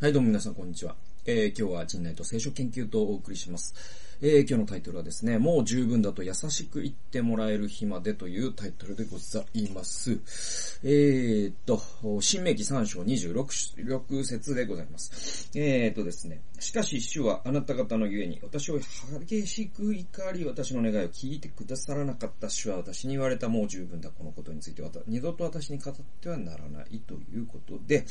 はい、どうも皆さん、こんにちは。えー、今日は陣内と聖書研究とお送りします。えー、今日のタイトルはですね、もう十分だと優しく言ってもらえる日までというタイトルでございます。えーと、新明記3章26節でございます。えーとですね、しかし主はあなた方のゆえに、私を激しく怒り、私の願いを聞いてくださらなかった主は私に言われたもう十分だ、このことについては、二度と私に語ってはならないということで、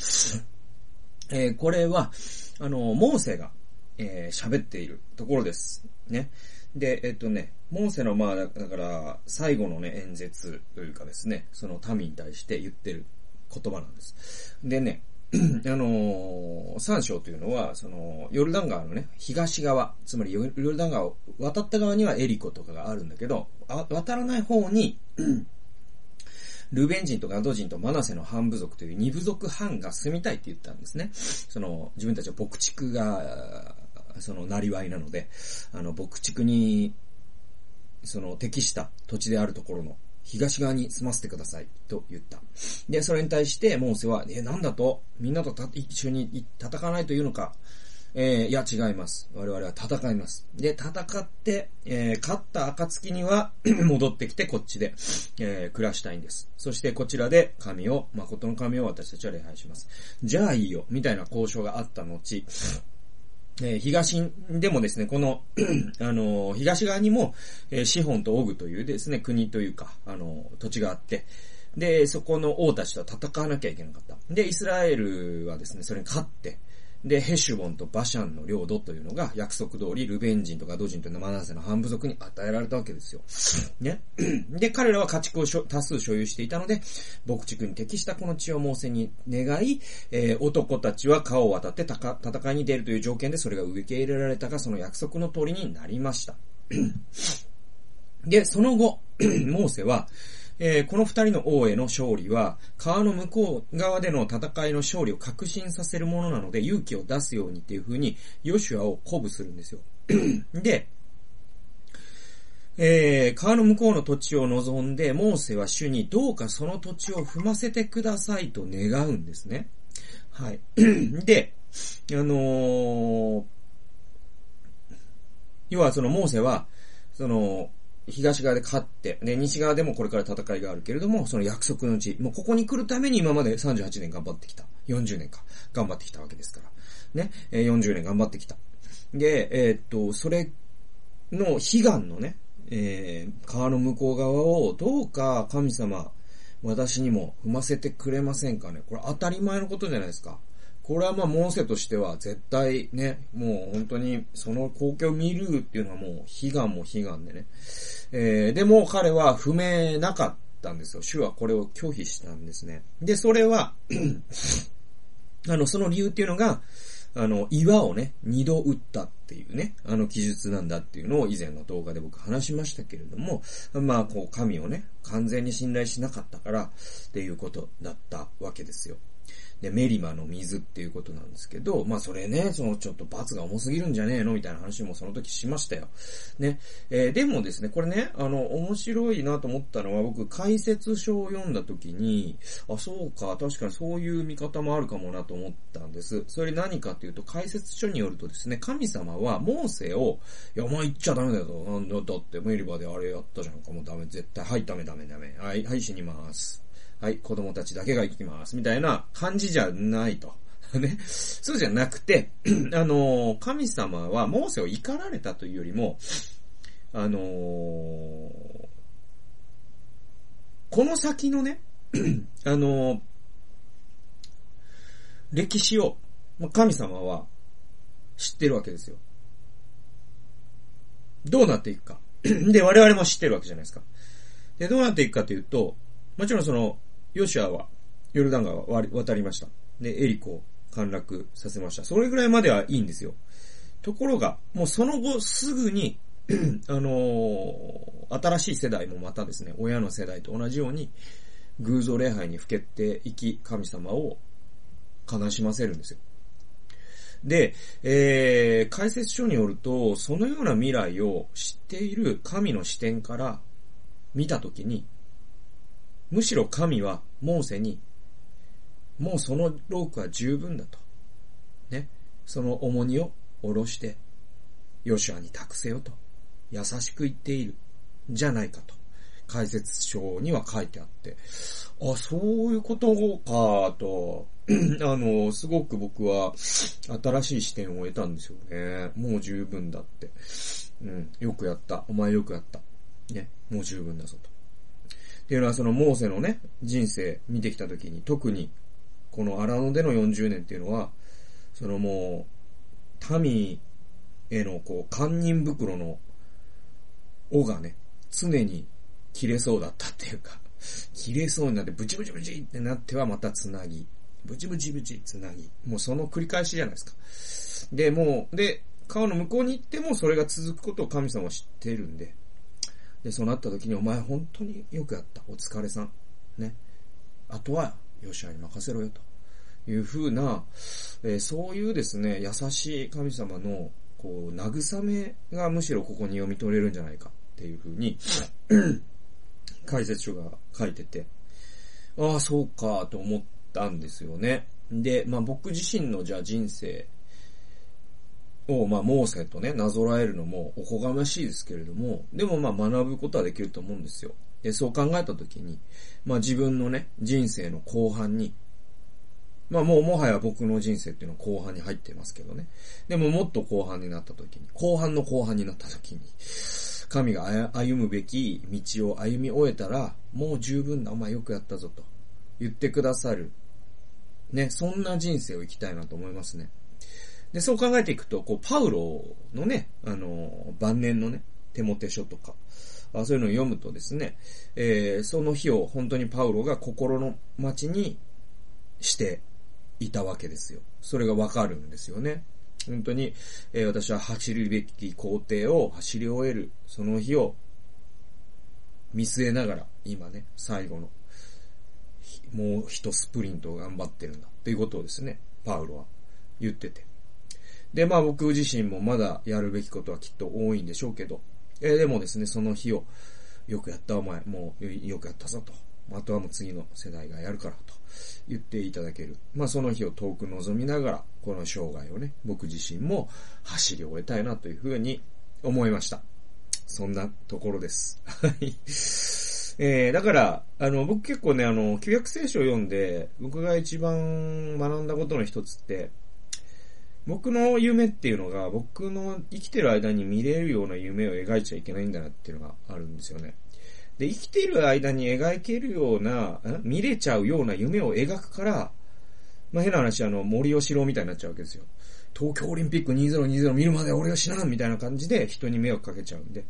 えー、これは、あの、モーセが、えー、喋っているところです。ね。で、えっとね、モーセの、まあ、だから、最後のね、演説というかですね、その民に対して言ってる言葉なんです。でね、あのー、三章というのは、その、ヨルダン川のね、東側、つまりヨルダン川を渡った側にはエリコとかがあるんだけど、渡らない方にルベン人とガド人とマナセの半部族という二部族半が住みたいって言ったんですね。その、自分たちは牧畜が、その、なりわいなので、あの、牧畜に、その、適した土地であるところの東側に住ませてくださいと言った。で、それに対してモーセは、え、なんだとみんなと一緒に戦わないというのかえー、いや、違います。我々は戦います。で、戦って、えー、勝った暁には 戻ってきてこっちで、えー、暮らしたいんです。そしてこちらで神を、誠の神を私たちは礼拝します。じゃあいいよ、みたいな交渉があった後、えー、東でもですね、この あのー、東側にも、えー、シホンとオグというですね、国というか、あの土地があって、で、そこの王たちと戦わなきゃいけなかった。で、イスラエルはですね、それに勝って、で、ヘシュボンとバシャンの領土というのが約束通りルベン人とガド人とマナセの半部族に与えられたわけですよ。ね。で、彼らは家畜を多数所有していたので、牧畜に適したこの地を猛戦に願い、えー、男たちは川を渡って戦いに出るという条件でそれが受け入れられたが、その約束の通りになりました。で、その後、モーセは、えー、この二人の王への勝利は、川の向こう側での戦いの勝利を確信させるものなので、勇気を出すようにっていう風に、ヨシュアを鼓舞するんですよ。で、えー、川の向こうの土地を望んで、モーセは主にどうかその土地を踏ませてくださいと願うんですね。はい。で、あのー、要はそのモーセは、その、東側で勝って、で、西側でもこれから戦いがあるけれども、その約束のうち、もうここに来るために今まで38年頑張ってきた。40年か。頑張ってきたわけですから。ね。え40年頑張ってきた。で、えー、っと、それの悲願のね、えー、川の向こう側をどうか神様、私にも踏ませてくれませんかね。これ当たり前のことじゃないですか。これはまあ、モーセとしては絶対ね、もう本当にその光景を見るっていうのはもう悲願も悲願でね。えー、でも彼は不明なかったんですよ。主はこれを拒否したんですね。で、それは あの、その理由っていうのが、あの、岩をね、二度打ったっていうね、あの記述なんだっていうのを以前の動画で僕話しましたけれども、まあ、こう、神をね、完全に信頼しなかったから、っていうことだったわけですよ。で、メリマの水っていうことなんですけど、まあそれね、そのちょっと罰が重すぎるんじゃねえの？みたいな話もその時しましたよ。ね。えー、でもですね、これね、あの、面白いなと思ったのは、僕解説書を読んだ時に、あ、そうか、確かにそういう見方もあるかもなと思ったんです。それ何かっていうと、解説書によるとですね、神様はモーセを、いや、お前言っちゃダメだよ。なんだ、だってメリバであれやったじゃんか。もうダメ、絶対。はい、ダメダメダメ。はい、はい、死にます。はい、子供たちだけが生きます。みたいな感じじゃないと。ね。そうじゃなくて、あのー、神様はモーセを怒られたというよりも、あのー、この先のね、あのー、歴史を、神様は知ってるわけですよ。どうなっていくか。で、我々も知ってるわけじゃないですか。で、どうなっていくかというと、もちろんその、ヨシュアは、ヨルダン川渡りました。で、エリコを陥落させました。それぐらいまではいいんですよ。ところが、もうその後すぐに あのー、新しい世代もまたですね、親の世代と同じように、偶像礼拝にふけていき、神様を悲しませるんですよ。で、えー、解説書によると、そのような未来を知っている神の視点から見たときに、むしろ神はモーセに、もうそのロークは十分だと。ね、その重荷を下ろして、ヨシュアに託せよと、優しく言っている、じゃないかと、解説書には書いてあって、あ、そういうことか、と、あの、すごく僕は新しい視点を得たんですよね。もう十分だって。うん、よくやった。お前よくやった。ね、もう十分だぞと。っていうのはそのモーセのね、人生見てきたときに、特にこの荒野での40年っていうのは、そのもう、民へのこう、堪忍袋の尾がね、常に切れそうだったっていうか、切れそうになってブチブチブチってなってはまたつなぎ、ブチブチブチつなぎ、もうその繰り返しじゃないですか。で、もう、で、川の向こうに行ってもそれが続くことを神様は知ってるんで、で、そうなった時にお前本当によくやった。お疲れさん。ね。あとは、ヨシアに任せろよと。いうふうな、えー、そういうですね、優しい神様の、こう、慰めがむしろここに読み取れるんじゃないかっていうふうに 解説書が書いてて、ああ、そうか、と思ったんですよね。で、まあ僕自身のじゃあ人生を、まあモーセとね、なぞらえるのもおこがましいですけれども、でもまあ学ぶことはできると思うんですよ。で、そう考えたときに、まあ自分のね、人生の後半に、まあもうもはや僕の人生っていうのは後半に入ってますけどね。でももっと後半になった時に、後半の後半になった時に、神が歩むべき道を歩み終えたら、もう十分だ、お前よくやったぞと言ってくださる。ね、そんな人生を生きたいなと思いますね。で、そう考えていくと、こう、パウロのね、あの、晩年のね、手モテ書とか、あそういうのを読むとですね、えー、その日を本当にパウロが心の街にしていたわけですよ。それがわかるんですよね。本当に、えー、私は走るべき工程を走り終える、その日を見据えながら、今ね、最後の、もう一スプリントを頑張ってるんだ。っていうことをですね、パウロは言ってて。で、まあ僕自身もまだやるべきことはきっと多いんでしょうけど、えー、でもですね、その日を、よくやったお前、もうよくやったぞと。あとはもう次の世代がやるからと言っていただける。まあその日を遠く望みながら、この生涯をね、僕自身も走り終えたいなというふうに思いました。そんなところです。はい。えー、だから、あの、僕結構ね、あの、旧約聖書を読んで、僕が一番学んだことの一つって、僕の夢っていうのが、僕の生きてる間に見れるような夢を描いちゃいけないんだなっていうのがあるんですよね。で、生きてる間に描けるような、見れちゃうような夢を描くから、まあ、変な話、あの、森吉郎みたいになっちゃうわけですよ。東京オリンピック2020見るまで俺は死なんみたいな感じで人に迷惑かけちゃうんで。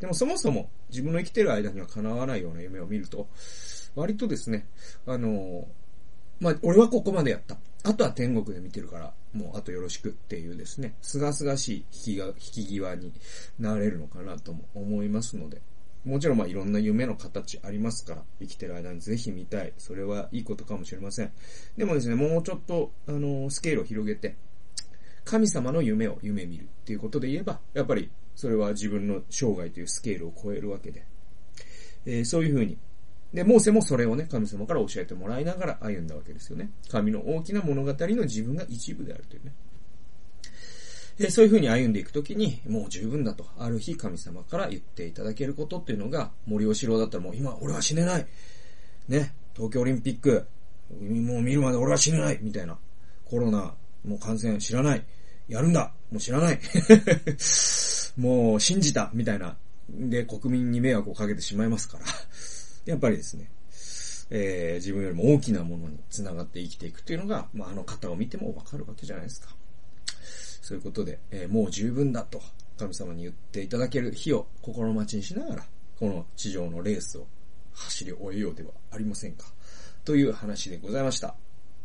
でもそもそも自分の生きてる間には叶わないような夢を見ると、割とですね、あの、まあ、俺はここまでやった。あとは天国で見てるから、もうあとよろしくっていうですね、すがすがしい引きが引き際になれるのかなとも思いますので、もちろんまあいろんな夢の形ありますから、生きてる間にぜひ見たい。それはいいことかもしれません。でもですね、もうちょっと、あの、スケールを広げて、神様の夢を夢見るっていうことで言えば、やっぱりそれは自分の生涯というスケールを超えるわけで、えー、そういうふうに。で、モーセもそれをね、神様から教えてもらいながら歩んだわけですよね。神の大きな物語の自分が一部であるというね。で、そういう風に歩んでいくときに、もう十分だと、ある日神様から言っていただけることっていうのが、森吉郎だったらもう今俺は死ねないね、東京オリンピック、もう見るまで俺は死ねないみたいな。コロナ、もう感染知らない。やるんだもう知らない もう信じたみたいな。で、国民に迷惑をかけてしまいますから。やっぱりですね、えー、自分よりも大きなものに繋がって生きていくっていうのが、まあ、あの方を見てもわかるわけじゃないですか。そういうことで、えー、もう十分だと神様に言っていただける日を心待ちにしながら、この地上のレースを走り終えようではありませんか。という話でございました。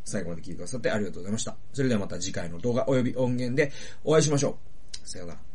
最後まで聞いてくださってありがとうございました。それではまた次回の動画及び音源でお会いしましょう。さようなら。